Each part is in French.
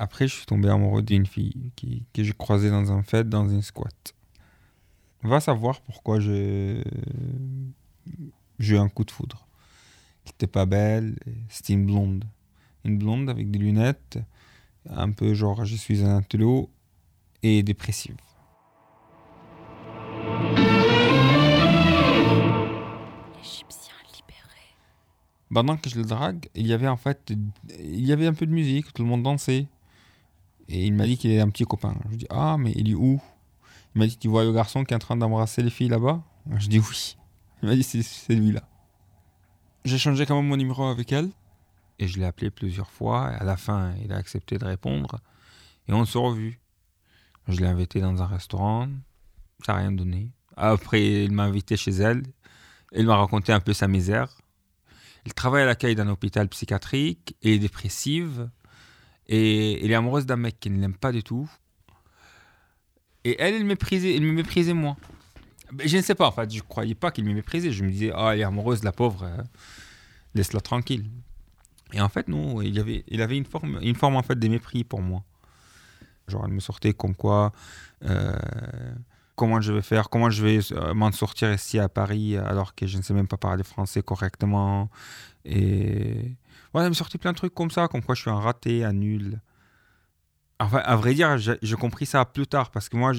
Après, je suis tombé amoureux d'une fille qui, que j'ai croisée dans un fête, dans une squat. Va savoir pourquoi j'ai eu un coup de foudre. Elle était pas belle, c'était une blonde. Une blonde avec des lunettes, un peu genre je suis un intello et dépressive. L'Égyptien libéré. Pendant que je le drague, il y avait en fait il y avait un peu de musique, tout le monde dansait. Et il m'a dit qu'il est un petit copain. Je lui dis Ah, mais il est où? Il m'a dit Tu vois le garçon qui est en train d'embrasser les filles là-bas? Je dis Oui. Il m'a dit C'est c'est lui-là. J'ai changé quand même mon numéro avec elle. Et je l'ai appelé plusieurs fois. Et à la fin, il a accepté de répondre. Et on s'est revus. Je l'ai invité dans un restaurant. Ça n'a rien donné. Après, il m'a invité chez elle. Il m'a raconté un peu sa misère. Il travaille à l'accueil d'un hôpital psychiatrique et est dépressive. Et elle est amoureuse d'un mec qui ne l'aime pas du tout. Et elle, elle, méprisait, elle me méprisait moi. Je ne sais pas, en fait, je croyais pas qu'il me méprisait. Je me disais, ah, elle est amoureuse, la pauvre, euh, laisse-la tranquille. Et en fait, non, il avait, il avait une forme, une forme en fait de mépris pour moi. Genre, elle me sortait comme quoi, euh, comment je vais faire, comment je vais euh, m'en sortir ici à Paris alors que je ne sais même pas parler français correctement. Et Ouais, elle me sortait plein de trucs comme ça, comme quoi je suis un raté, un nul. Enfin, à vrai dire, j'ai compris ça plus tard parce que moi,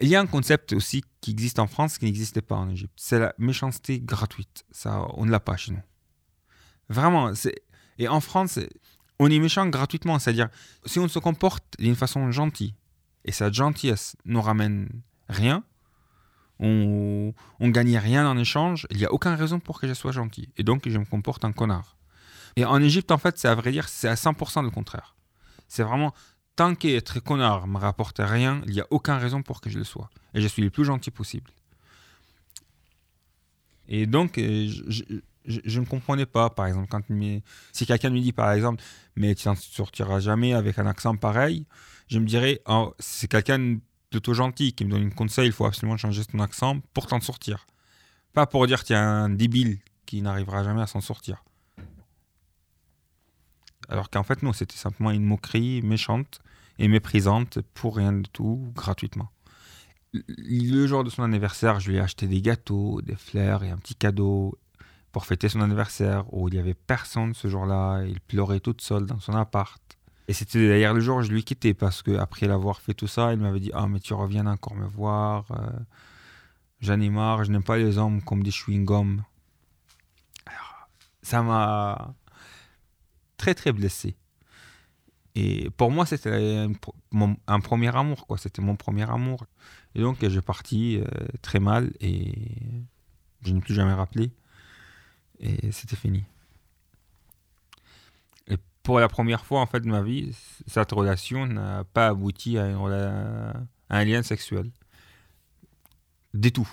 il y a un concept aussi qui existe en France qui n'existait pas en Égypte. C'est la méchanceté gratuite. Ça, on ne l'a pas chez nous. Vraiment. Et en France, on est méchant gratuitement. C'est-à-dire, si on se comporte d'une façon gentille et cette gentillesse nous ramène rien, on, on gagne rien en échange, il n'y a aucune raison pour que je sois gentil. Et donc, je me comporte en connard. Et en Égypte, en fait, c'est à vrai dire, c'est à 100% le contraire. C'est vraiment, tant qu'être connard me rapporte rien, il n'y a aucune raison pour que je le sois. Et je suis le plus gentil possible. Et donc, euh, je, ne comprenais pas, par exemple, quand si quelqu'un me dit, par exemple, mais tu n'en sortiras jamais avec un accent pareil, je me dirais, oh, c'est quelqu'un plutôt gentil qui me donne un conseil, il faut absolument changer ton accent pour t'en sortir. Pas pour dire qu'il y a un débile qui n'arrivera jamais à s'en sortir. Alors qu'en fait, non, c'était simplement une moquerie méchante et méprisante pour rien du tout, gratuitement. Le jour de son anniversaire, je lui ai acheté des gâteaux, des fleurs et un petit cadeau pour fêter son anniversaire où il n'y avait personne ce jour-là. Il pleurait toute seule dans son appart. Et c'était d'ailleurs le jour où je lui quittais parce que après l'avoir fait tout ça, il m'avait dit Ah, mais tu reviens encore me voir. euh, J'en ai marre, je n'aime pas les hommes comme des chewing-gums. Alors, ça m'a très très blessé. Et pour moi, c'était un, premier amour, quoi. C'était mon premier amour. Et donc, j'ai parti euh, très mal et je n'ai plus jamais rappelé. Et c'était fini. Et pour la première fois, en fait, de ma vie, cette relation n'a pas abouti à, un lien sexuel. Du tout.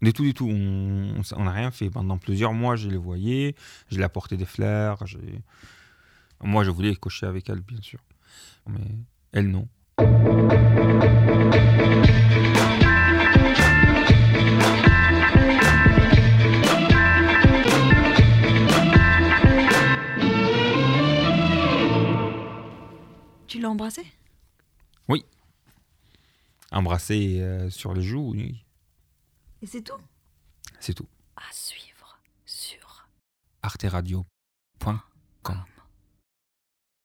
Du tout, du tout. On n'a rien fait. Pendant plusieurs mois, je les voyais, je lui apportais des fleurs. j'ai- Moi, je voulais cocher avec elle, bien sûr. Mais elle, non. Tu l'as embrassé Embrasser euh, sur les joues, oui, Et c'est tout? C'est tout. À suivre sur arteradio.com